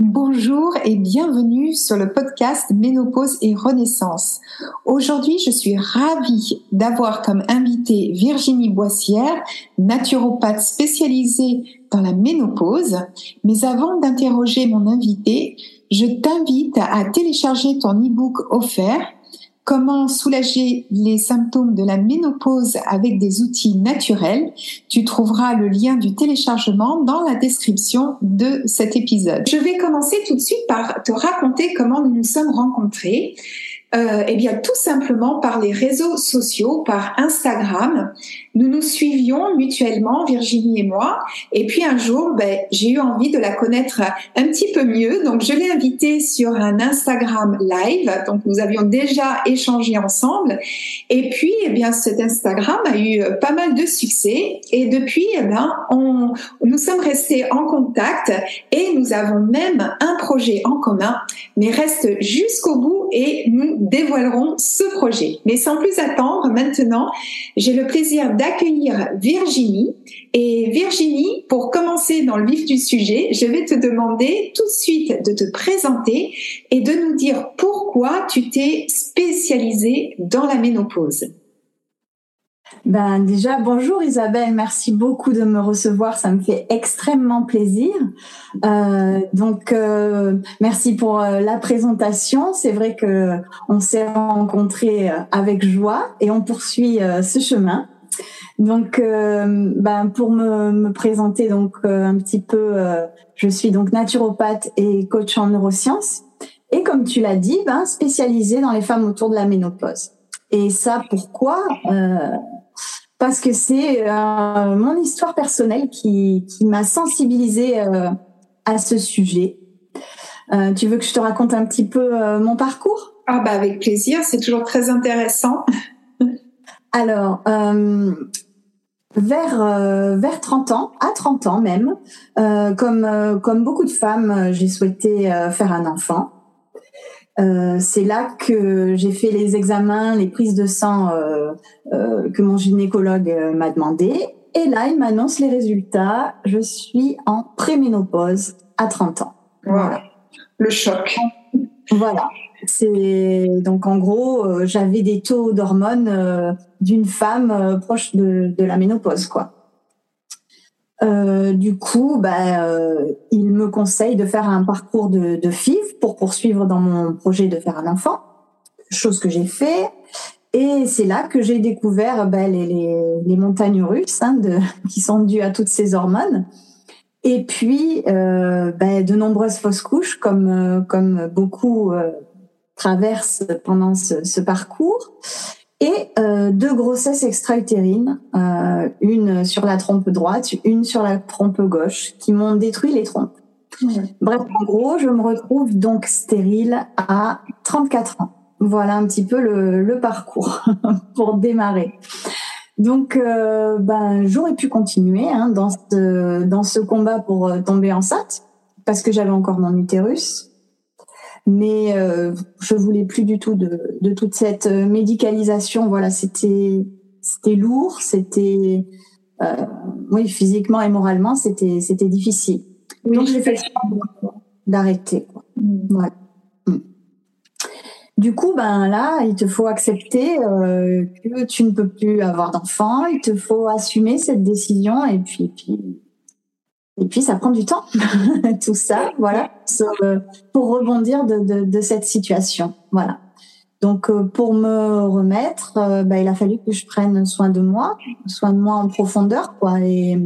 Bonjour et bienvenue sur le podcast Ménopause et Renaissance. Aujourd'hui, je suis ravie d'avoir comme invitée Virginie Boissière, naturopathe spécialisée dans la ménopause. Mais avant d'interroger mon invité, je t'invite à télécharger ton e-book offert Comment soulager les symptômes de la ménopause avec des outils naturels? Tu trouveras le lien du téléchargement dans la description de cet épisode. Je vais commencer tout de suite par te raconter comment nous nous sommes rencontrés euh, Eh bien, tout simplement par les réseaux sociaux, par Instagram. Nous nous suivions mutuellement, Virginie et moi. Et puis un jour, ben, j'ai eu envie de la connaître un petit peu mieux. Donc, je l'ai invitée sur un Instagram live. Donc, nous avions déjà échangé ensemble. Et puis, eh bien, cet Instagram a eu pas mal de succès. Et depuis, eh on, nous sommes restés en contact et nous avons même un projet en commun. Mais reste jusqu'au bout et nous dévoilerons ce projet. Mais sans plus attendre, maintenant, j'ai le plaisir d'accueillir Virginie. Et Virginie, pour commencer dans le vif du sujet, je vais te demander tout de suite de te présenter et de nous dire pourquoi tu t'es spécialisée dans la ménopause. Ben déjà, bonjour Isabelle, merci beaucoup de me recevoir, ça me fait extrêmement plaisir. Euh, donc, euh, merci pour euh, la présentation. C'est vrai que on s'est rencontrés avec joie et on poursuit ce chemin. Donc, ben pour me, me présenter donc un petit peu, je suis donc naturopathe et coach en neurosciences et comme tu l'as dit, ben spécialisée dans les femmes autour de la ménopause. Et ça, pourquoi? Parce que c'est euh, mon histoire personnelle qui, qui m'a sensibilisée euh, à ce sujet. Euh, tu veux que je te raconte un petit peu mon parcours? Ah bah avec plaisir, c'est toujours très intéressant. Alors, vers vers 30 ans, à 30 ans même, comme comme beaucoup de femmes, j'ai souhaité faire un enfant. Euh, c'est là que j'ai fait les examens, les prises de sang euh, euh, que mon gynécologue m'a demandé. Et là, il m'annonce les résultats. Je suis en préménopause à 30 ans. Voilà. Le choc. Voilà. C'est donc en gros, j'avais des taux d'hormones d'une femme proche de, la ménopause, quoi. Euh, du coup, bah, euh, il me conseille de faire un parcours de, de FIV pour poursuivre dans mon projet de faire un enfant, chose que j'ai fait. Et c'est là que j'ai découvert bah, les, les, montagnes russes hein, qui sont dues à toutes ces hormones. Et puis, euh, bah, de nombreuses fausses couches, comme, euh, comme beaucoup euh, traversent pendant ce, ce parcours et euh, deux grossesses extra-utérines, euh, une sur la trompe droite, une sur la trompe gauche, qui m'ont détruit les trompes. Bref, en gros, je me retrouve donc stérile à 34 ans. Voilà un petit peu le, le parcours pour démarrer. Donc, euh, ben, j'aurais pu continuer hein, dans ce dans ce combat pour euh, tomber enceinte parce que j'avais encore mon utérus mais euh, je voulais plus du tout de, de toute cette euh, médicalisation. Voilà, c'était c'était lourd, c'était euh, oui physiquement et moralement c'était c'était difficile. Donc j'ai fait d'arrêter. Mm. Voilà. Du coup, ben là, il te faut accepter euh, que tu ne peux plus avoir d'enfant. Il te faut assumer cette décision et puis, puis et puis ça prend du temps, tout ça, voilà, pour rebondir de, de, de, cette situation, voilà. Donc euh, pour me remettre, euh, bah, il a fallu que je prenne soin de moi, soin de moi en profondeur, quoi. Et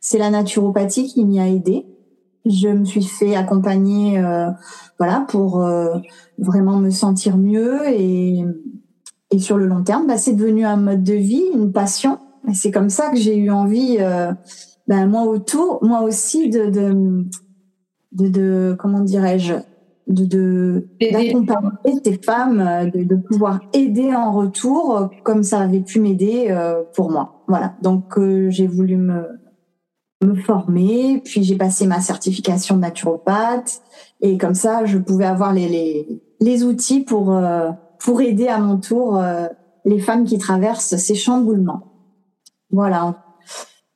c'est la naturopathie qui m'y a aidé. Je me suis fait accompagner, euh, voilà, pour vraiment me sentir mieux et, et sur le long terme, bah, c'est devenu un mode de vie, une passion. Et c'est comme ça que j'ai eu envie ben moi autour, moi aussi de de de, de comment dirais-je de de d'accompagner ces femmes, de, de, pouvoir aider en retour comme ça avait pu m'aider euh, pour moi. Voilà. Donc euh, j'ai voulu me me former, puis j'ai passé ma certification de naturopathe et comme ça je pouvais avoir les les, les outils pour euh, pour aider à mon tour les femmes qui traversent ces chamboulements. Voilà.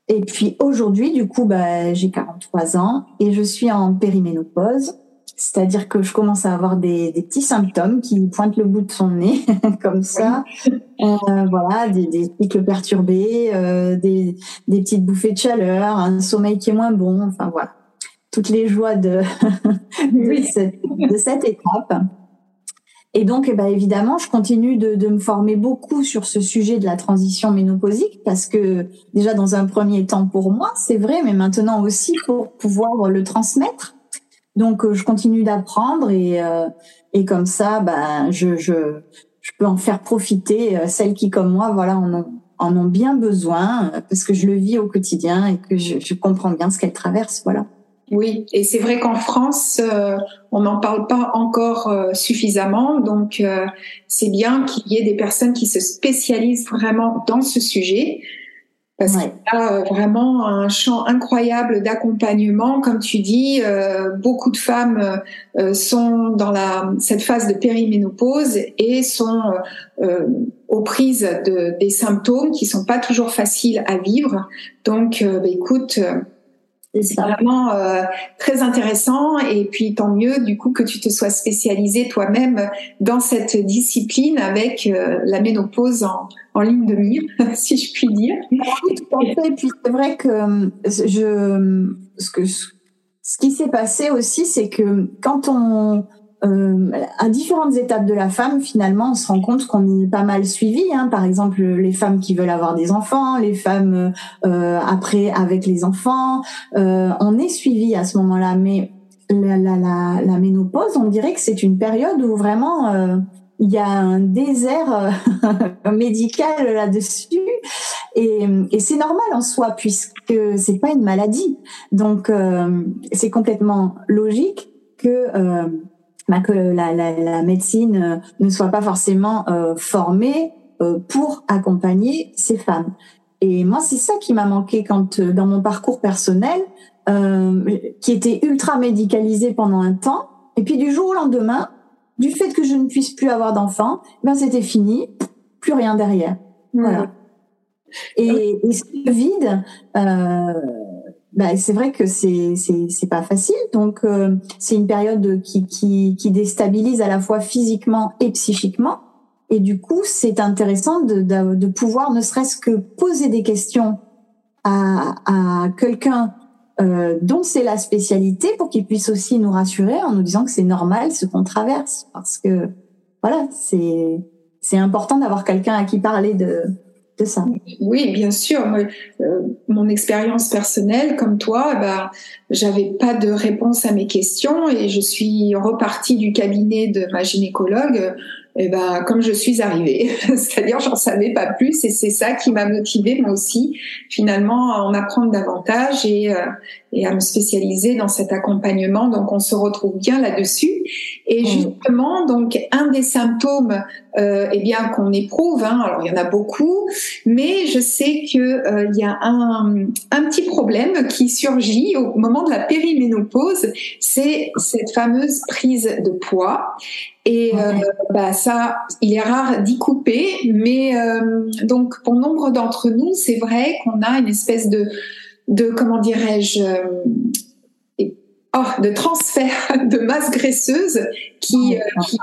Et puis aujourd'hui, du coup, bah, j'ai 43 ans et je suis en périménopause. C'est-à-dire que je commence à avoir des, des, petits symptômes qui pointent le bout de son nez, comme ça. Euh, voilà, des, des cycles perturbés, euh, des, des petites bouffées de chaleur, un sommeil qui est moins bon. Enfin voilà, toutes les joies de, de, cette, de cette étape. Et donc, eh ben, évidemment, je continue de, de, me former beaucoup sur ce sujet de la transition ménopausique parce que déjà dans un premier temps pour moi, c'est vrai, mais maintenant aussi pour pouvoir le transmettre. Donc, euh, je continue d'apprendre et, euh, et comme ça, ben, je, je, je peux en faire profiter euh, celles qui, comme moi, voilà, en ont, en ont bien besoin parce que je le vis au quotidien et que je, je comprends bien ce qu'elles traversent. Voilà. Oui, et c'est vrai qu'en France, euh, on n'en parle pas encore euh, suffisamment, donc euh, c'est bien qu'il y ait des personnes qui se spécialisent vraiment dans ce sujet, parce qu'il y a vraiment un champ incroyable d'accompagnement, comme tu dis. beaucoup de femmes sont dans la, cette phase de périménopause et sont aux prises de, des symptômes qui sont pas toujours faciles à vivre. Donc, bah, écoute c'est vraiment euh, très intéressant et puis tant mieux du coup que tu te sois spécialisé toi-même dans cette discipline avec euh, la ménopause en, en, ligne de mire, si je puis dire. Oui, tout à fait. Et puis c'est vrai que je, ce que ce qui s'est passé aussi, c'est que quand on euh, à différentes étapes de la femme, finalement, on se rend compte qu'on est pas mal suivi. Hein. Par exemple, les femmes qui veulent avoir des enfants, les femmes euh, après avec les enfants, euh, on est suivi à ce moment-là. Mais la, ménopause, on dirait que c'est une période où vraiment il y a un désert médical là-dessus. Et, et c'est normal en soi puisque c'est pas une maladie. Donc c'est complètement logique que bah, que la, la, la, médecine euh, ne soit pas forcément euh, formée euh, pour accompagner ces femmes. Et moi, c'est ça qui m'a manqué quand dans mon parcours personnel, qui était ultra médicalisé pendant un temps, et puis du jour au lendemain, du fait que je ne puisse plus avoir d'enfants, ben c'était fini, plus rien derrière. Voilà. Et, et ce vide, euh, bah, c'est vrai que c'est c'est pas facile. Donc euh, c'est une période qui, qui qui déstabilise à la fois physiquement et psychiquement. Et du coup, c'est intéressant de, de, de pouvoir ne serait-ce que poser des questions à, à quelqu'un euh, dont c'est la spécialité pour qu'il puisse aussi nous rassurer en nous disant que c'est normal ce qu'on traverse parce que voilà, c'est c'est important d'avoir quelqu'un à qui parler de Oui, bien sûr. Euh, mon expérience personnelle, comme toi, bah, j'avais pas de réponse à mes questions et je suis repartie du cabinet de ma gynécologue et ben comme je suis arrivée, c'est-à-dire j'en savais pas plus et c'est ça qui m'a motivée moi aussi finalement à en apprendre davantage et euh, et à me spécialiser dans cet accompagnement. Donc on se retrouve bien là-dessus et mmh. justement donc un des symptômes euh, eh bien qu'on éprouve, hein, alors il y en a beaucoup, mais je sais que euh, il y a un un petit problème qui surgit au moment de la périménopause, c'est cette fameuse prise de poids et euh, bah, ça, il est rare d'y couper, mais euh, donc pour nombre d'entre nous, c'est vrai qu'on a une espèce de, de comment dirais-je, euh, oh, de transfert de masse graisseuse qui, qui,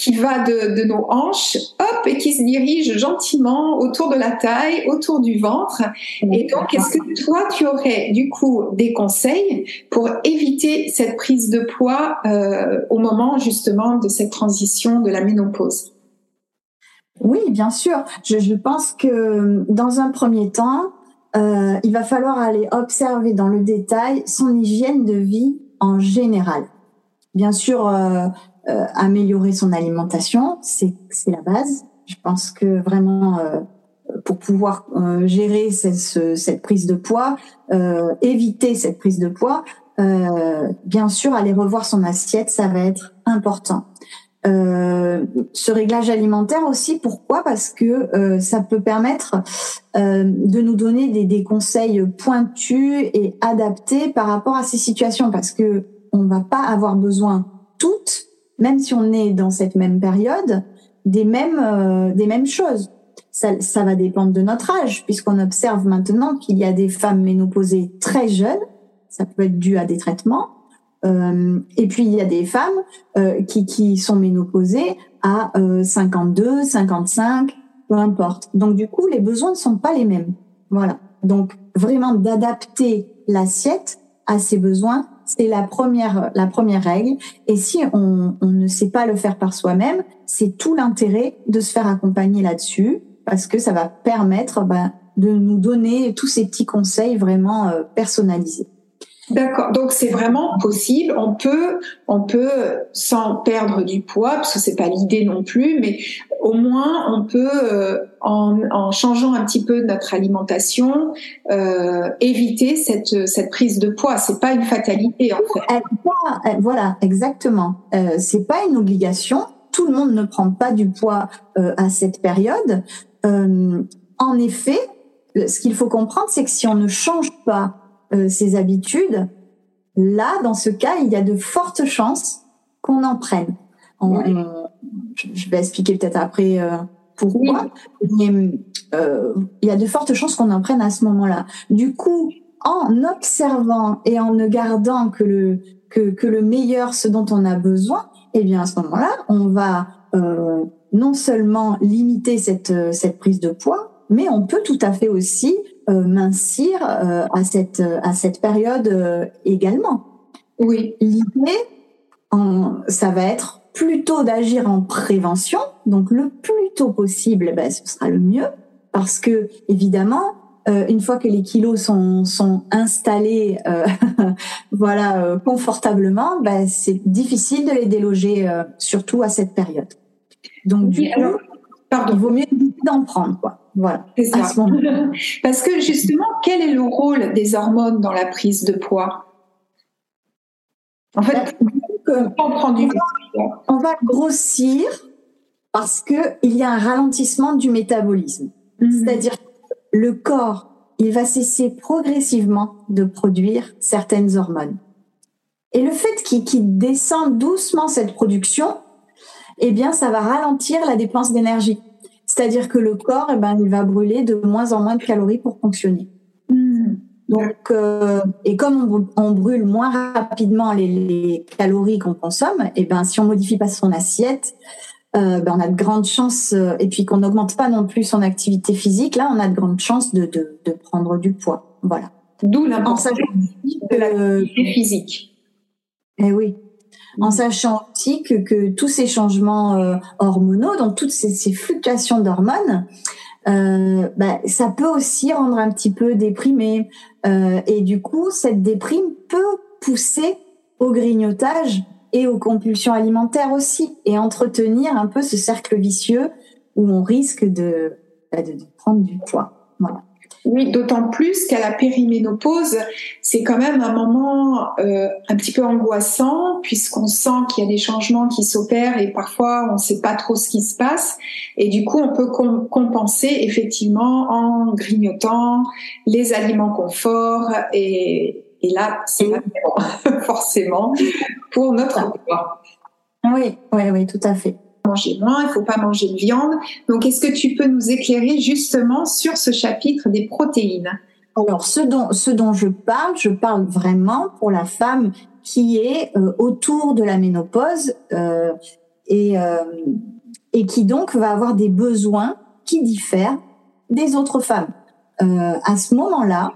qui va de, nos hanches, hop, et qui se dirige gentiment autour de la taille, autour du ventre. Et donc, est-ce que toi, tu aurais du coup des conseils pour éviter cette prise de poids euh, au moment justement de cette transition de la ménopause? Oui, bien sûr. Je, pense que dans un premier temps, euh, il va falloir aller observer dans le détail son hygiène de vie en général. Bien sûr, euh, euh, améliorer son alimentation, c'est la base. Je pense que vraiment, euh, pour pouvoir euh, gérer cette, cette, prise de poids, éviter cette prise de poids, bien sûr, aller revoir son assiette, ça va être important. Ce réglage alimentaire aussi, pourquoi? Parce que ça peut permettre de nous donner des, des, conseils pointus et adaptés par rapport à ces situations, parce que on va pas avoir besoin toutes même si on est dans cette même période, des mêmes, euh, des mêmes choses. Ça, ça, va dépendre de notre âge, puisqu'on observe maintenant qu'il y a des femmes ménopausées très jeunes, ça peut être dû à des traitements, euh, et puis il y a des femmes euh, qui, qui sont ménopausées à 52, 55, peu importe. Donc du coup, les besoins ne sont pas les mêmes. Voilà. Donc vraiment d'adapter l'assiette à ses besoins c'est la première, la première règle. Et si on, on ne sait pas le faire par soi-même, c'est tout l'intérêt de se faire accompagner là-dessus parce que ça va permettre bah, de nous donner tous ces petits conseils vraiment euh, personnalisés. D'accord. Donc c'est vraiment possible. On peut, on peut sans perdre du poids, parce que c'est pas l'idée non plus, mais au moins on peut, euh, en, en, changeant un petit peu notre alimentation, euh, éviter cette, cette prise de poids. C'est pas une fatalité en fait. voilà, exactement. Euh, c'est pas une obligation. Tout le monde ne prend pas du poids euh, à cette période. Euh, en effet, ce qu'il faut comprendre, c'est que si on ne change pas euh, ses habitudes, là, dans ce cas, il y a de fortes chances qu'on en prenne. je vais expliquer peut-être après euh, pourquoi, mais euh, il y a de fortes chances qu'on en prenne à ce moment-là. Du coup, en observant et en ne gardant que le que, que le meilleur, ce dont on a besoin, eh bien à ce moment-là, on va euh, non seulement limiter cette cette prise de poids, mais on peut tout à fait aussi euh, mincir euh, à cette à cette période euh, également. Oui. L'idée, ça va être plutôt d'agir en prévention, donc le plus tôt possible, ben, ce sera le mieux, parce que évidemment, une fois que les kilos sont, sont installés, voilà, confortablement, ben, c'est difficile de les déloger, surtout à cette période. Donc du coup, il vaut mieux d'en prendre, quoi. Voilà. Parce que justement, quel est le rôle des hormones dans la prise de poids? En fait, on, prend du on va grossir parce que il y a un ralentissement du métabolisme. Mhm. C'est-à-dire que le corps, il va cesser progressivement de produire certaines hormones. Et le fait qu'il descende doucement cette production, eh bien, ça va ralentir la dépense d'énergie. C'est-à-dire que le corps, eh ben, il va brûler de moins en moins de calories pour fonctionner. Hmm. Donc, euh, et comme on, brûle moins rapidement les, calories qu'on consomme, et eh ben, si on modifie pas son assiette, euh, ben, on a de grandes chances, euh, et puis qu'on n'augmente pas non plus son activité physique, là, on a de grandes chances de, de, de prendre du poids. Voilà. D'où l'importance de l'activité physique. Eh oui en sachant aussi que, tous ces changements euh, hormonaux, donc toutes ces, fluctuations d'hormones, euh, bah, ça peut aussi rendre un petit peu déprimé. Euh, et du coup, cette déprime peut pousser au grignotage et aux compulsions alimentaires aussi, et entretenir un peu ce cercle vicieux où on risque de, bah, de prendre du poids. Voilà. Oui, d'autant plus qu'à la périménopause, c'est quand même un moment euh, un petit peu angoissant puisqu'on sent qu'il y a des changements qui s'opèrent et parfois on ne sait pas trop ce qui se passe. Et du coup, on peut compenser effectivement en grignotant les aliments confort et, et là, c'est forcément pour notre corps. Oui, oui, oui, tout à fait manger moins, il faut pas manger de viande. Donc, est-ce que tu peux nous éclairer justement sur ce chapitre des protéines? Alors, ce dont, ce dont je parle, je parle vraiment pour la femme qui est euh, autour de la ménopause. Euh, et, et qui donc va avoir des besoins qui diffèrent des autres femmes. à ce moment-là,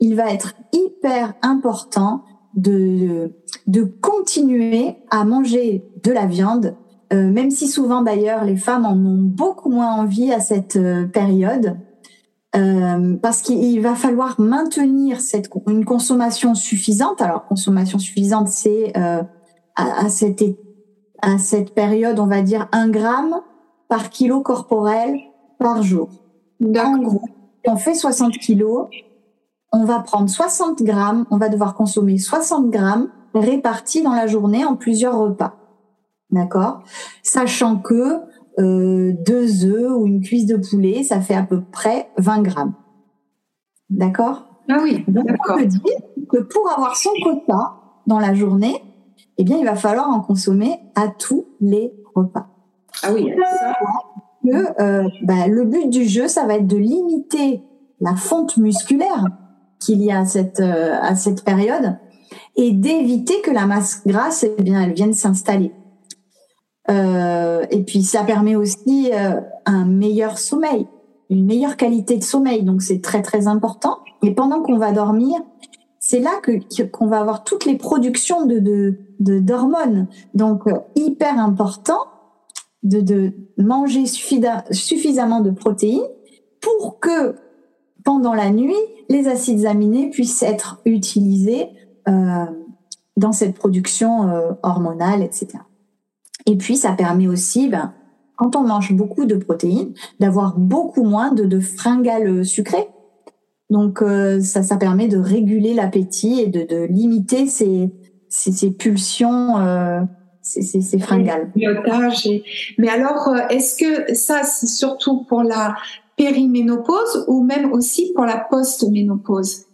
il va être hyper important de, de continuer à manger de la viande, euh, même si souvent d'ailleurs les femmes en ont beaucoup moins envie à cette euh, période, euh, parce qu'il va falloir maintenir cette, une consommation suffisante. Alors consommation suffisante, c'est à, à, cette, à cette période, on va dire un gramme par kilo corporel par jour. En gros, on fait 60 kilos, on va prendre 60 grammes, on va devoir consommer 60 grammes répartis dans la journée en plusieurs repas. D'accord? Sachant que euh, deux œufs ou une cuisse de poulet, ça fait à peu près 20 grammes. D'accord? Ah oui, d'accord. On peut dire que pour avoir son quota dans la journée, eh bien, il va falloir en consommer à tous les repas. Ah oui, ça. Que, euh, bah, le but du jeu, ça va être de limiter la fonte musculaire qu'il y a à cette, euh, à cette période et d'éviter que la masse grasse, eh bien, elle vienne s'installer. Euh, et puis, ça permet aussi euh, un meilleur sommeil, une meilleure qualité de sommeil. Donc, c'est très, très important. Et pendant qu'on va dormir, c'est là que qu'on va avoir toutes les productions de de d'hormones. Donc, hyper important de, de manger suffisamment de protéines pour que pendant la nuit, les acides aminés puissent être utilisés euh, dans cette production euh, hormonale, etc. Et puis, ça permet aussi, ben, quand on mange beaucoup de protéines, d'avoir beaucoup moins de, de fringales sucrées. Donc, euh, ça, ça permet de réguler l'appétit et de, de limiter ces, ces, ces pulsions, euh, fringales. Mais alors, euh, est-ce que ça, c'est surtout pour la périménopause ou même aussi pour la post-ménopause?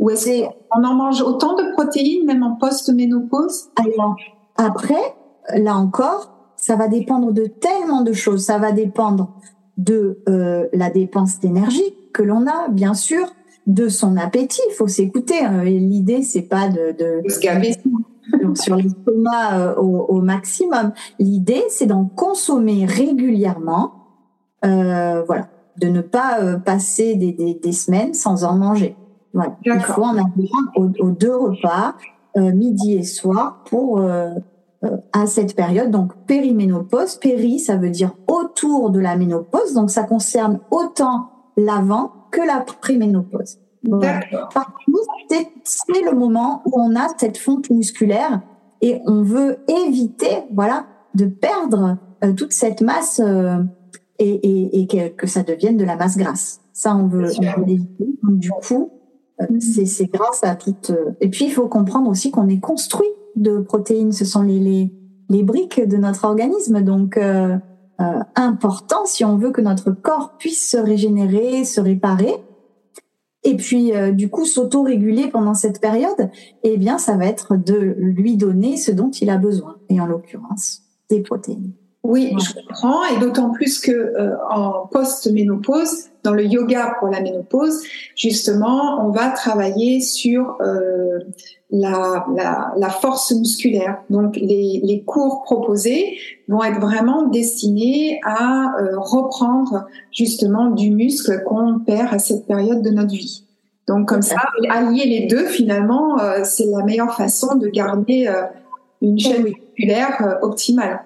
Ou est-ce qu'on en mange autant de protéines même en post-ménopause? Alors, après, là encore, ça va dépendre de tellement de choses. Ça va dépendre de euh, la dépense d'énergie que l'on a, bien sûr, de son appétit. Il faut s'écouter. Hein. L'idée, c'est pas de, de, de sur l'estomac euh, au, au, maximum. L'idée, c'est d'en consommer régulièrement. Euh, voilà de ne pas euh, passer des, des, des, semaines sans en manger. Voilà. Il faut en avoir aux, aux deux repas, euh, midi et soir, pour euh, à cette période. Donc périménopause, péri, ça veut dire autour de la ménopause, donc ça concerne autant l'avant que la préménopause. Par contre, c'est le moment où on a cette fonte musculaire et on veut éviter, voilà, de perdre toute cette masse et, et, et que, ça devienne de la masse grasse. Ça, on veut, on veut l'éviter. du coup, euh, mm-hmm. c'est, c'est grâce à toute. Euh, et puis, il faut comprendre aussi qu'on est construit de protéines. Ce sont les, les, briques de notre organisme. Donc, euh, euh, important si on veut que notre corps puisse se régénérer, se réparer. Et puis, du coup, s'auto-réguler pendant cette période, eh bien, ça va être de lui donner ce dont il a besoin. Et en l'occurrence, des protéines. Oui, je comprends, et d'autant plus que euh, en post-ménopause, dans le yoga pour la ménopause, justement, on va travailler sur euh, la, la, la, force musculaire. Donc, les, les, cours proposés vont être vraiment destinés à euh, reprendre justement du muscle qu'on perd à cette période de notre vie. Donc, comme ça, allier les deux, finalement, euh, c'est la meilleure façon de garder euh, une chaîne musculaire optimale.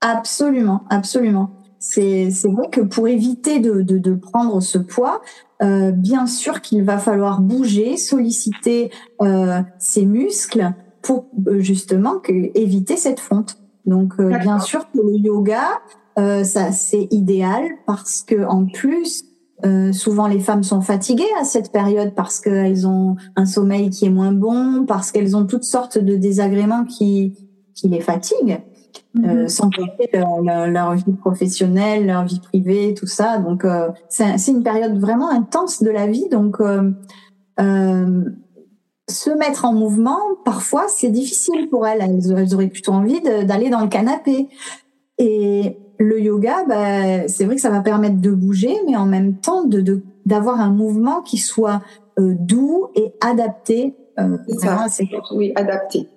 Absolument, absolument. C'est vrai que pour éviter de, de, de prendre ce poids, euh, bien sûr qu'il va falloir bouger, solliciter euh, ses muscles pour euh, justement que, éviter cette fonte. Donc euh, bien sûr que le yoga, euh, ça c'est idéal parce que en plus euh, souvent les femmes sont fatiguées à cette période parce qu'elles ont un sommeil qui est moins bon, parce qu'elles ont toutes sortes de désagréments qui, qui les fatiguent. Euh, mhm. sans compter leur, vie professionnelle, leur vie privée, tout ça. Donc euh, c'est une période vraiment intense de la vie. Donc euh, se mettre en mouvement, parfois c'est difficile pour elles. elles. auraient plutôt envie d'aller dans le canapé. Et le yoga, bah, c'est vrai que ça va permettre de bouger, mais en même temps de d'avoir un mouvement qui soit doux et adapté. oui, adapté.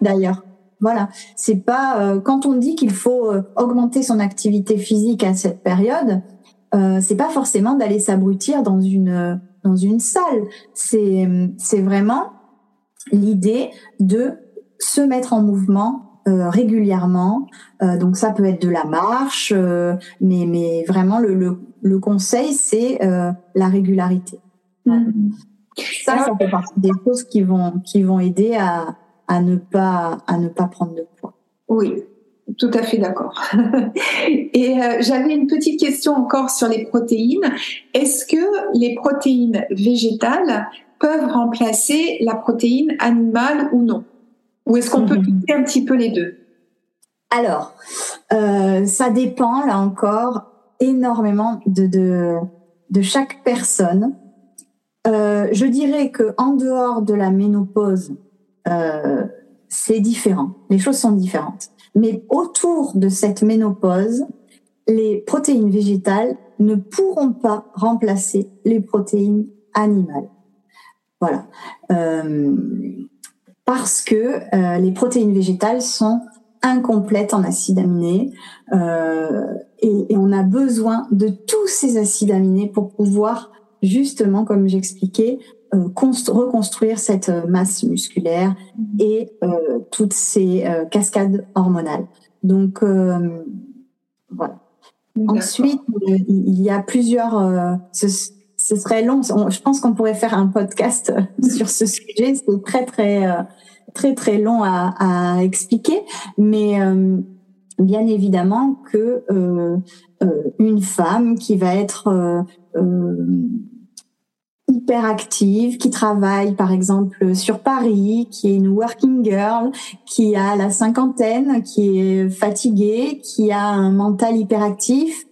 D'ailleurs, Voilà, c'est pas euh, quand on dit qu'il faut euh, augmenter son activité physique à cette période, euh, c'est pas forcément d'aller s'abrutir dans une dans une salle. C'est c'est vraiment l'idée de se mettre en mouvement euh, régulièrement. Euh, donc ça peut être de la marche, euh, mais mais vraiment le le, le conseil c'est la régularité. Mm-hmm. Ça, ça fait partie des choses qui vont qui vont aider à à ne pas à ne pas prendre de poids. Oui, tout à fait d'accord. Et euh, j'avais une petite question encore sur les protéines. Est-ce que les protéines végétales peuvent remplacer la protéine animale ou non? Ou est-ce qu'on peut quitter mhm. un petit peu les deux? Alors, euh, ça dépend là encore énormément de, de, de chaque personne. Euh, je dirais que en dehors de la ménopause, euh, c'est différent. Les choses sont différentes. Mais autour de cette ménopause, les protéines végétales ne pourront pas remplacer les protéines animales. Voilà. Euh, parce que euh, les protéines végétales sont incomplètes en acides aminés et, et, on a besoin de tous ces acides aminés pour pouvoir justement, comme j'expliquais, reconstruire cette euh, masse musculaire et euh, toutes ces cascades hormonales. Donc voilà. Ensuite, il y a plusieurs. Ce, ce, serait long. Je pense qu'on pourrait faire un podcast sur ce sujet. C'est très très très très long à, à expliquer, mais bien évidemment que euh, une femme qui va être euh, hyperactive, qui travaille par exemple sur Paris, qui est une working girl, qui a la cinquantaine, qui est fatiguée, qui a un mental hyperactif,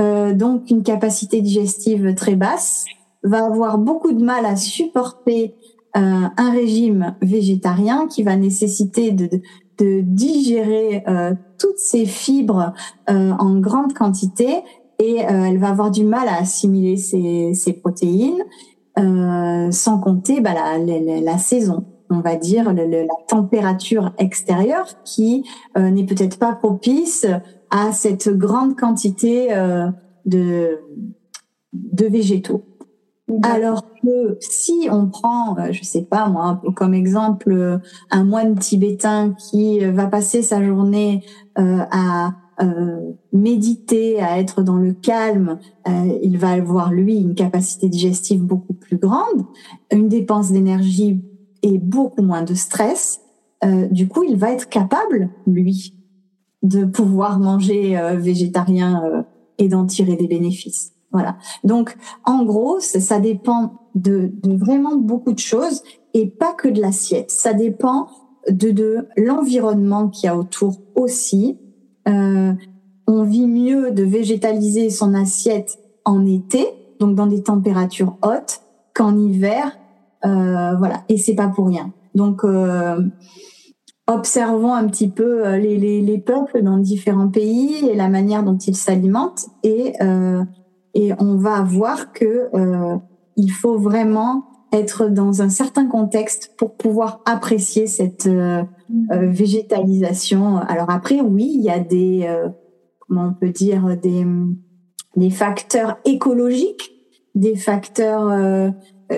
euh, donc une capacité digestive très basse, va avoir beaucoup de mal à supporter euh, un régime végétarien qui va nécessiter de, digérer euh, toutes ces fibres en grande quantité et elle va avoir du mal à assimiler ces, ces protéines euh, sans compter bah, la, la, la, saison, on va dire, la température extérieure qui euh, n'est peut-être pas propice à cette grande quantité euh, de, de végétaux. Alors que si on prend, je sais pas moi, comme exemple, un moine tibétain qui va passer sa journée à euh, méditer, à être dans le calme, euh, il va avoir lui une capacité digestive beaucoup plus grande, une dépense d'énergie et beaucoup moins de stress. Euh, du coup, il va être capable lui de pouvoir manger végétarien et d'en tirer des bénéfices. Voilà. Donc, en gros, ça, dépend de, de, vraiment beaucoup de choses et pas que de l'assiette. Ça dépend de, de l'environnement qu'il y a autour aussi. Euh, on vit mieux de végétaliser son assiette en été, donc dans des températures hautes, qu'en hiver. Euh, voilà, et c'est pas pour rien. Donc, euh, observons un petit peu euh, les, les, les, peuples dans différents pays et la manière dont ils s'alimentent, et et on va voir que il faut vraiment être dans un certain contexte pour pouvoir apprécier cette végétalisation. Alors après, oui, il y a des comment on peut dire, des, des facteurs écologiques, des facteurs euh,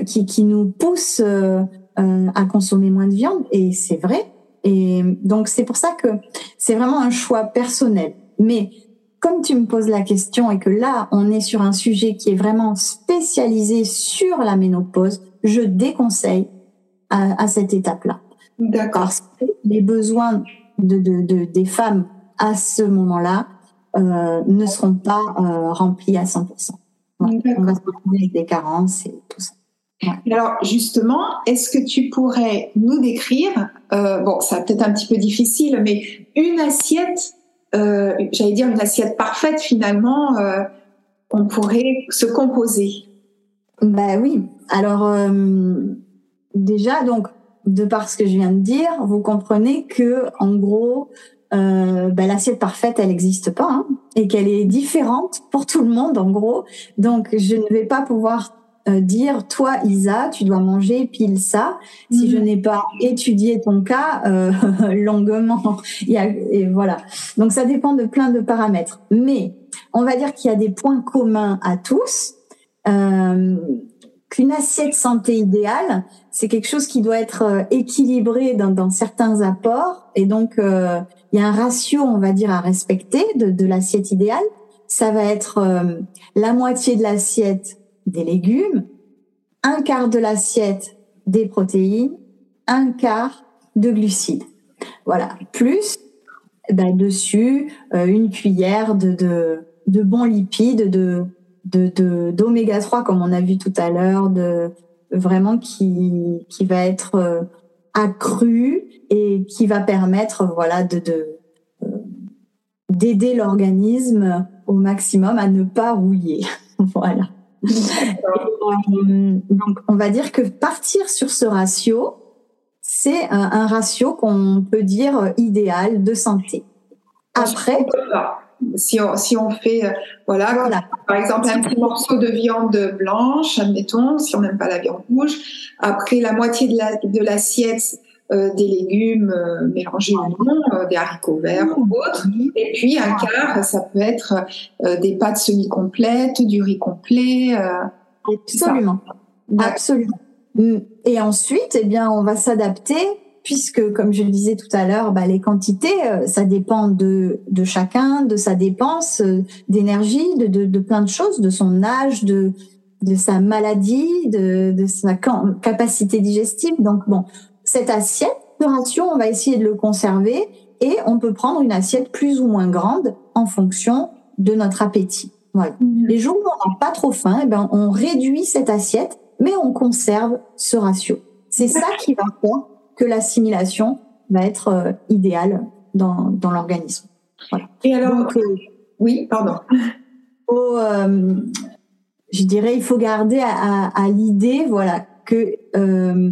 qui, qui nous poussent euh, euh, à consommer moins de viande, et c'est vrai. Et donc c'est pour ça que c'est vraiment un choix personnel. Mais comme tu me poses la question et que là on est sur un sujet qui est vraiment spécialisé sur la ménopause, je déconseille à, à cette étape-là. D'accord. les besoins de, de, de, des femmes à ce moment-là euh, ne seront pas euh, remplis à 100%. On va se retrouver avec des carences et tout ça. Alors justement, est-ce que tu pourrais nous décrire, euh, bon, ça peut-être un petit peu difficile, mais une assiette, j'allais dire une assiette parfaite finalement, on pourrait se composer? Ben oui. Alors euh, déjà, donc de par ce que je viens de dire, vous comprenez que en gros, euh, ben, l'assiette parfaite, elle n'existe pas, hein, et qu'elle est différente pour tout le monde, en gros. Donc, je ne vais pas pouvoir euh, dire toi Isa tu dois manger pile ça si je mhm. n'ai pas étudié ton cas euh, longuement il y a, et voilà donc ça dépend de plein de paramètres mais on va dire qu'il y a des points communs à tous euh, qu'une assiette santé idéale c'est quelque chose qui doit être euh, équilibré dans, dans certains apports. Et donc euh, il y a un ratio on va dire à respecter de, de l'assiette idéale. Ça va être la moitié de l'assiette des légumes, un quart de l'assiette des protéines, un quart de glucides. Voilà, plus ben, dessus euh, une cuillère de, de, de bons lipides, de d'oméga 3 comme on a vu tout à l'heure, de vraiment qui qui va être euh, accru et qui va permettre voilà de, de euh, d'aider l'organisme au maximum à ne pas rouiller. voilà. Euh, donc, on va dire que partir sur ce ratio, c'est un, ratio qu'on peut dire idéal de santé. Après, si on, si on fait, euh, voilà, voilà, par exemple, un petit morceau de viande blanche, admettons, si on n'aime pas la viande rouge, après la moitié de l'assiette, euh, des légumes euh, mélangés ou non, euh, des haricots verts ou autres. Et puis un quart, ça peut être des pâtes semi-complètes, du riz complet. Absolument. Absolument. Mm. Et ensuite, eh bien, on va s'adapter puisque, comme je le disais tout à l'heure, bah, les quantités, ça dépend de, de chacun, de sa dépense d'énergie, de, de, de, plein de choses, de son âge, de, de sa maladie, de, de sa capacité digestive. Donc, bon, cette assiette de ration, on va essayer de le conserver et on peut prendre une assiette plus ou moins grande en fonction de notre appétit. Voilà. Mhm. Les jours où on n'a pas trop faim, eh ben, on réduit cette assiette, mais on conserve ce ratio. C'est ça qui va faire que l'assimilation va être euh, idéale dans, dans l'organisme. Voilà. Et alors, euh, oui, pardon. euh, je dirais, il faut garder à, à, à l'idée, voilà, que euh,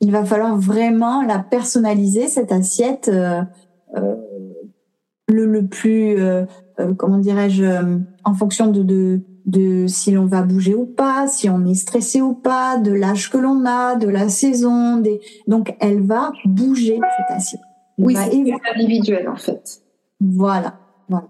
il va falloir vraiment la personnaliser cette assiette euh, euh, le, le, plus comment dirais-je en fonction de, de, de si l'on va bouger ou pas, si on est stressé ou pas, de l'âge que l'on a, de la saison, des donc elle va bouger cette assiette. oui, c'est individuel en fait. Voilà, voilà.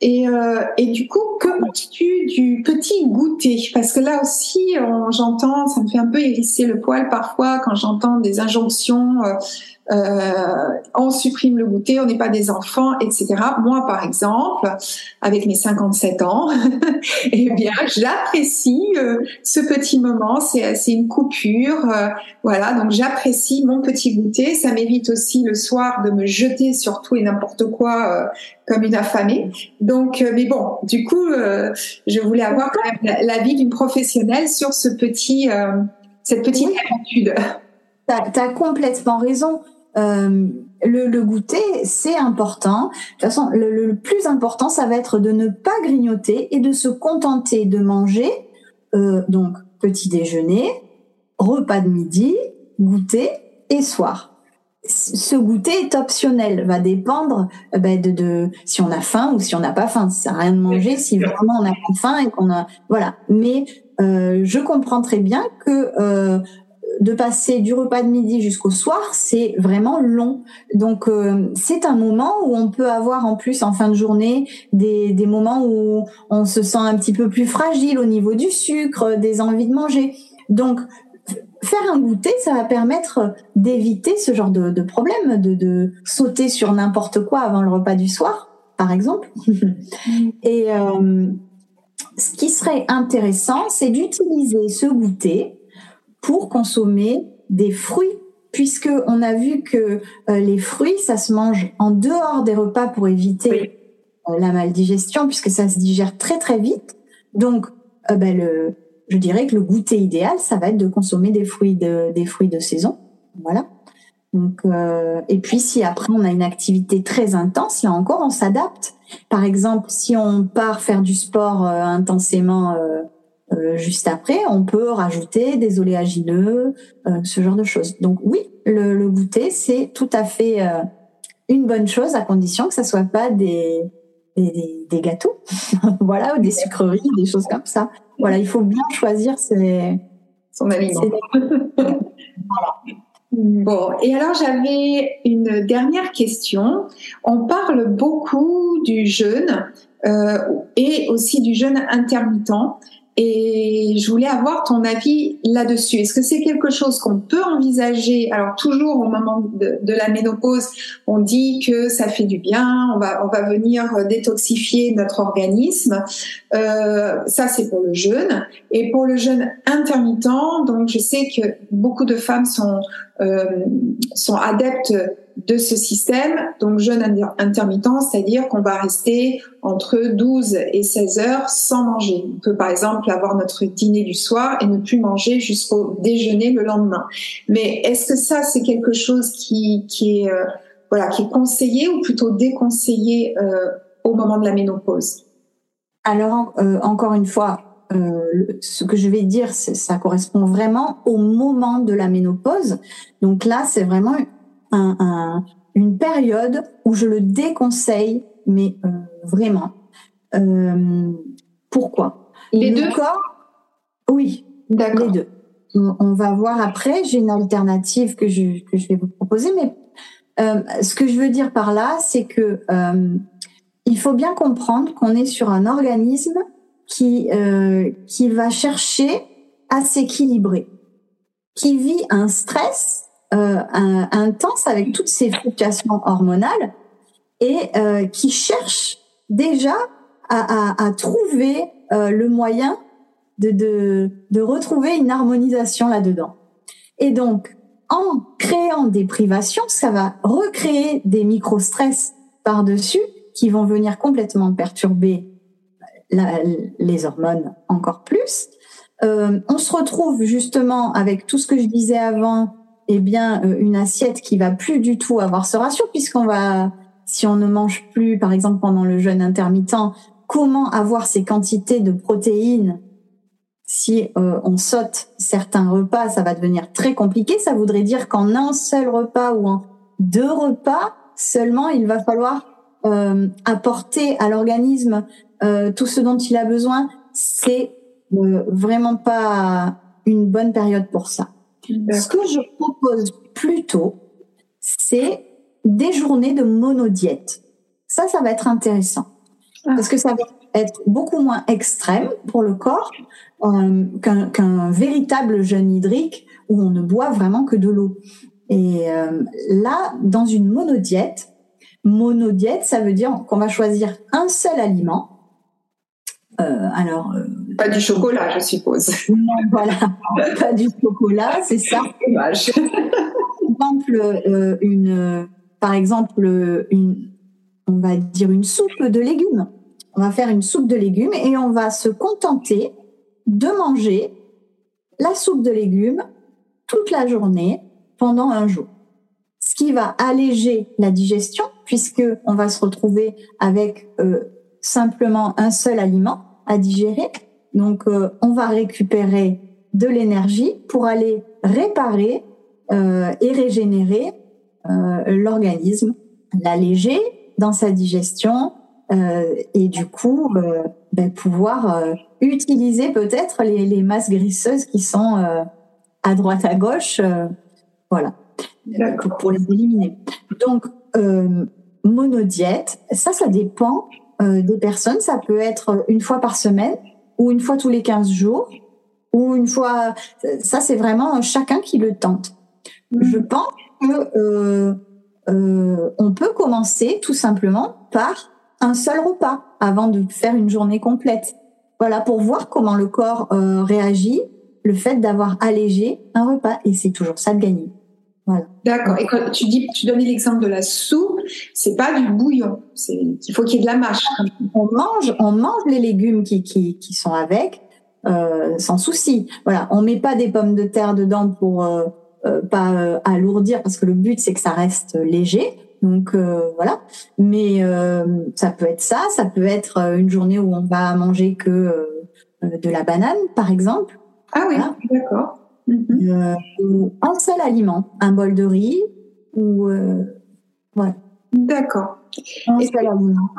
Et, euh, et, du coup, que penses-tu du petit goûter? Parce que là aussi, j'entends, ça me fait un peu hérisser le poil parfois quand j'entends des injonctions euh, on supprime le goûter, on n'est pas des enfants, etc. Moi, par exemple, avec mes 57 ans, eh bien, j'apprécie euh, ce petit moment. C'est, une coupure, euh, voilà. Donc, j'apprécie mon petit goûter. Ça m'évite aussi le soir de me jeter sur tout et n'importe quoi euh, comme une affamée. Donc, mais bon, du coup, je voulais avoir quand même l'avis d'une professionnelle sur ce petit, cette petite habitude. Tu as complètement raison. Euh, le, le, goûter, c'est important. De toute façon, le, le, plus important, ça va être de ne pas grignoter et de se contenter de manger, euh, donc petit déjeuner, repas de midi, goûter et soir. Ce goûter est optionnel, va dépendre euh, ben, de, de, si on a faim ou si on n'a pas faim. Ça sert à rien de manger si vraiment on a pas faim et qu'on a voilà. Mais euh, je comprends très bien que euh, de passer du repas de midi jusqu'au soir, c'est vraiment long. Donc euh, c'est un moment où on peut avoir en plus en fin de journée des, des moments où on se sent un petit peu plus fragile au niveau du sucre, des envies de manger. Donc faire un goûter, ça va permettre d'éviter ce genre de, de problème, de, de sauter sur n'importe quoi avant le repas du soir, par exemple. Et euh, ce qui serait intéressant, c'est d'utiliser ce goûter pour consommer des fruits puisque on a vu que euh, les fruits ça se mange en dehors des repas pour éviter euh, la maldigestion puisque ça se digère très très vite. Donc euh, ben, le je dirais que le goûter idéal ça va être de consommer des fruits de des fruits de saison. Voilà. Donc et puis si après on a une activité très intense, là encore on s'adapte. Par exemple, si on part faire du sport intensément euh, juste après, on peut rajouter des oléagineux, euh, ce genre de choses. Donc oui, le, le goûter, c'est tout à fait euh, une bonne chose à condition que ça soit pas des, des, des gâteaux, voilà, ou des sucreries, des choses comme ça. Voilà, il faut bien choisir ses, son aliment. voilà. Bon, et alors j'avais une dernière question. On parle beaucoup du jeûne euh, et aussi du jeûne intermittent. Et je voulais avoir ton avis là-dessus. Est-ce que c'est quelque chose qu'on peut envisager? Alors toujours au moment de, la ménopause, on dit que ça fait du bien, on va on va venir détoxifier notre organisme. Euh, ça c'est pour le jeûne et pour le jeûne intermittent. Donc je sais que beaucoup de femmes sont euh, sont adeptes de ce système, donc jeûne intermittent, c'est-à-dire qu'on va rester entre 12 et 16 heures sans manger. On peut par exemple avoir notre dîner du soir et ne plus manger jusqu'au déjeuner le lendemain. Mais est-ce que ça c'est quelque chose qui, qui est euh, voilà qui est conseillé ou plutôt déconseillé euh, au moment de la ménopause? Alors euh, encore une fois, ce que je vais dire, ça correspond vraiment au moment de la ménopause. Donc là, c'est vraiment une période où je le déconseille, mais euh, vraiment. Euh, pourquoi? Les deux? corps Oui, les deux. On va voir après. J'ai une alternative que je, que je vais vous proposer, mais euh, ce que je veux dire par là, c'est que il faut bien comprendre qu'on est sur un organisme qui qui va chercher à s'équilibrer, qui vit un stress euh, intense avec toutes ces fluctuations hormonales et euh, qui cherche déjà à, trouver euh, le moyen de, de, de retrouver une harmonisation là-dedans. Et donc, en créant des privations, ça va recréer des micro-stress par-dessus qui vont venir complètement perturber les hormones encore plus. on se retrouve justement avec tout ce que je disais avant, eh bien, euh, une assiette qui va plus du tout avoir ce ratio, puisqu'on va, si on ne mange plus, par exemple, pendant le jeûne intermittent, comment avoir ces quantités de protéines si euh, on saute certains repas, ça va devenir très compliqué. Ça voudrait dire qu'en un seul repas ou en deux repas seulement, il va falloir euh, apporter à l'organisme tout ce dont il a besoin. C'est vraiment pas une bonne période pour ça. Ce que je propose plutôt, c'est des journées de monodiète. Ça, ça va être intéressant. Ah. Parce que ça va être beaucoup moins extrême pour le corps euh, qu'un véritable jeûne hydrique où on ne boit vraiment que de l'eau. Et euh, là, dans une monodiète, monodiète, ça veut dire qu'on va choisir un seul aliment euh, alors, euh, pas du chocolat, je suppose. Non, voilà, pas du chocolat, c'est ça. Dommage. par exemple, euh, une, par exemple, une, on va dire une soupe de légumes. On va faire une soupe de légumes et on va se contenter de manger la soupe de légumes toute la journée pendant un jour. Ce qui va alléger la digestion puisque on va se retrouver avec euh, simplement un seul aliment à digérer. Donc, euh, on va récupérer de l'énergie pour aller réparer euh, et régénérer euh, l'organisme, l'alléger dans sa digestion et du coup ben, pouvoir utiliser peut-être les, les, masses graisseuses qui sont à droite à gauche, voilà, pour les éliminer. Donc monodiète, ça, ça dépend euh, des personnes. Ça peut être une fois par semaine ou une fois tous les 15 jours ou une fois. Ça, c'est vraiment chacun qui le tente. Mm. Je pense que euh, euh, on peut commencer tout simplement par un seul repas avant de faire une journée complète. Voilà, pour voir comment le corps réagit, le fait d'avoir allégé un repas. Et c'est toujours ça de gagner. D'accord. Et quand tu dis, tu donnais l'exemple de la soupe, c'est pas du bouillon. C'est, il faut qu'il y ait de la mâche. On mange, on mange les légumes qui, qui, qui sont avec, euh, sans souci. Voilà. On met pas des pommes de terre dedans pour euh, euh pas euh, alourdir, parce que le but c'est que ça reste léger. Donc voilà. Mais ça peut être ça, ça peut être une journée où on va manger que de la banane, par exemple. Ah oui, d'accord. Euh, un seul aliment, un bol de riz ou euh, D'accord. Un seul aliment.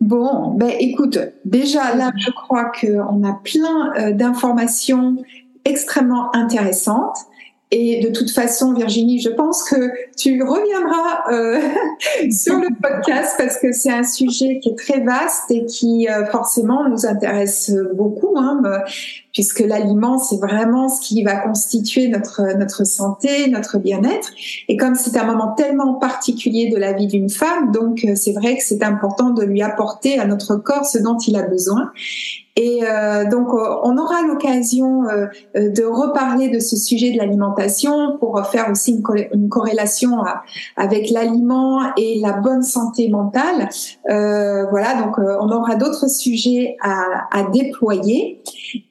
Bon, ben écoute, déjà là, je crois qu'on a plein euh, d'informations extrêmement intéressantes. Et de toute façon, Virginie, je pense que tu reviendras euh, sur le podcast parce que c'est un sujet qui est très vaste et qui euh, forcément nous intéresse beaucoup, hein, puisque l'aliment, c'est vraiment ce qui va constituer notre, notre santé, notre bien-être. Et comme c'est un moment tellement particulier de la vie d'une femme, donc euh, c'est vrai que c'est important de lui apporter à notre corps ce dont il a besoin. Et euh, donc, euh, on aura l'occasion euh, de reparler de ce sujet de l'alimentation pour faire aussi une, corrélation avec l'aliment et la bonne santé mentale. Voilà, donc on aura d'autres sujets à, à, déployer.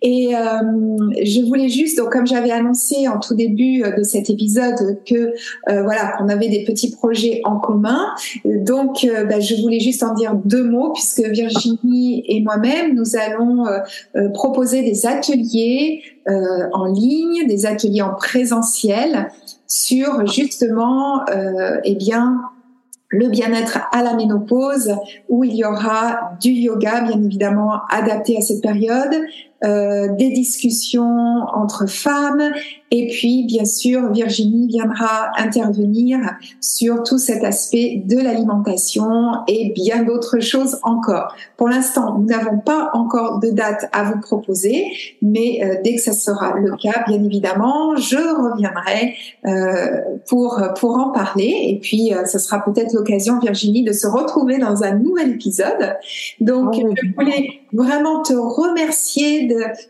Et je voulais juste, donc comme j'avais annoncé en tout début de cet épisode que voilà qu'on avait des petits projets en commun, donc bah, je voulais juste en dire deux mots puisque Virginie et moi-même nous allons euh, euh, proposer des ateliers euh, en ligne, des ateliers en présentiel sur justement, eh bien, le bien-être à la ménopause, où il y aura du yoga, bien évidemment, adapté à cette période, euh, des discussions entre femmes et puis bien sûr Virginie viendra intervenir sur tout cet aspect de l'alimentation et bien d'autres choses encore. Pour l'instant, nous n'avons pas encore de date à vous proposer, mais euh, dès que ça sera le cas, bien évidemment, je reviendrai euh, pour pour en parler et puis euh, ce sera peut-être l'occasion Virginie de se retrouver dans un nouvel épisode. Donc oh, je voulais vraiment te remercier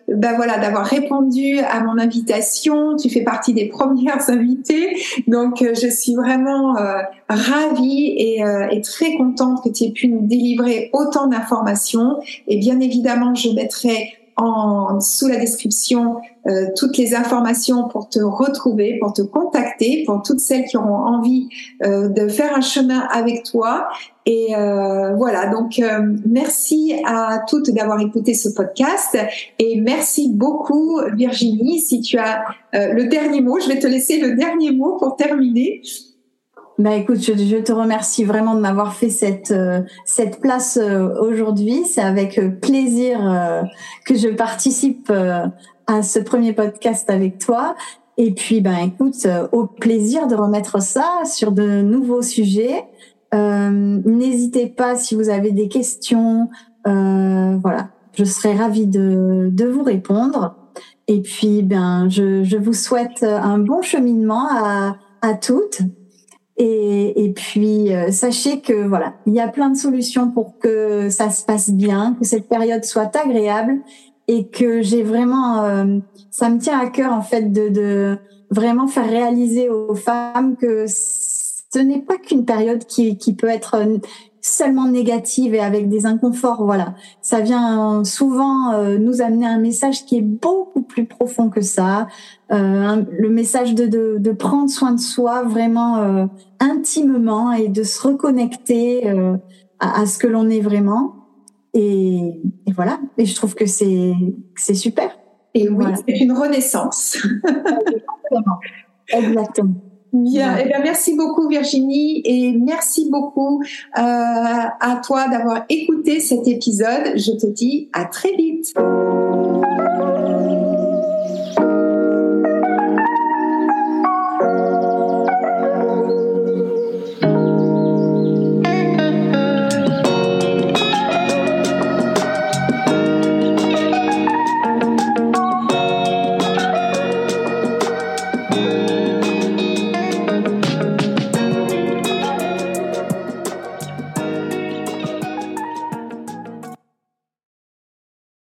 ben voilà, d'avoir répondu à mon invitation. Tu fais partie des premières invitées, donc euh, je suis vraiment euh, ravie et, euh, et, très contente que tu aies pu nous délivrer autant d'informations. Et bien évidemment, je mettrai en, sous la description euh, toutes les informations pour te retrouver, pour te contacter, pour toutes celles qui auront envie euh, de faire un chemin avec toi. Et euh, voilà, donc merci à toutes d'avoir écouté ce podcast et merci beaucoup Virginie. Si tu as le dernier mot, je vais te laisser le dernier mot pour terminer. Bah écoute, je, te remercie vraiment de m'avoir fait cette euh, cette place euh, aujourd'hui. C'est avec euh, plaisir que je participe à ce premier podcast avec toi. Et puis, ben écoute, au plaisir de remettre ça sur de nouveaux sujets. N'hésitez pas si vous avez des questions. voilà, je serai ravie de de vous répondre. Et puis, ben je je vous souhaite un bon cheminement à à toutes et, et puis, euh, sachez que voilà, il y a plein de solutions pour que ça se passe bien, que cette période soit agréable et que j'ai vraiment, euh, ça me tient à cœur en fait de, de vraiment faire réaliser aux femmes que ce n'est pas qu'une période qui, qui peut être seulement négative et avec des inconforts. Voilà, ça vient souvent euh, nous amener un message qui est beaucoup plus profond que ça. Euh, le message de, de, de, prendre soin de soi vraiment euh, intimement et de se reconnecter euh, à, à, ce que l'on est vraiment. Et, et, voilà. Et je trouve que c'est c'est super. Et oui, c'est une renaissance. Exactement. Exactement. Bien, eh bien, merci beaucoup Virginie et merci beaucoup euh, à toi d'avoir écouté cet épisode. Je te dis à très vite.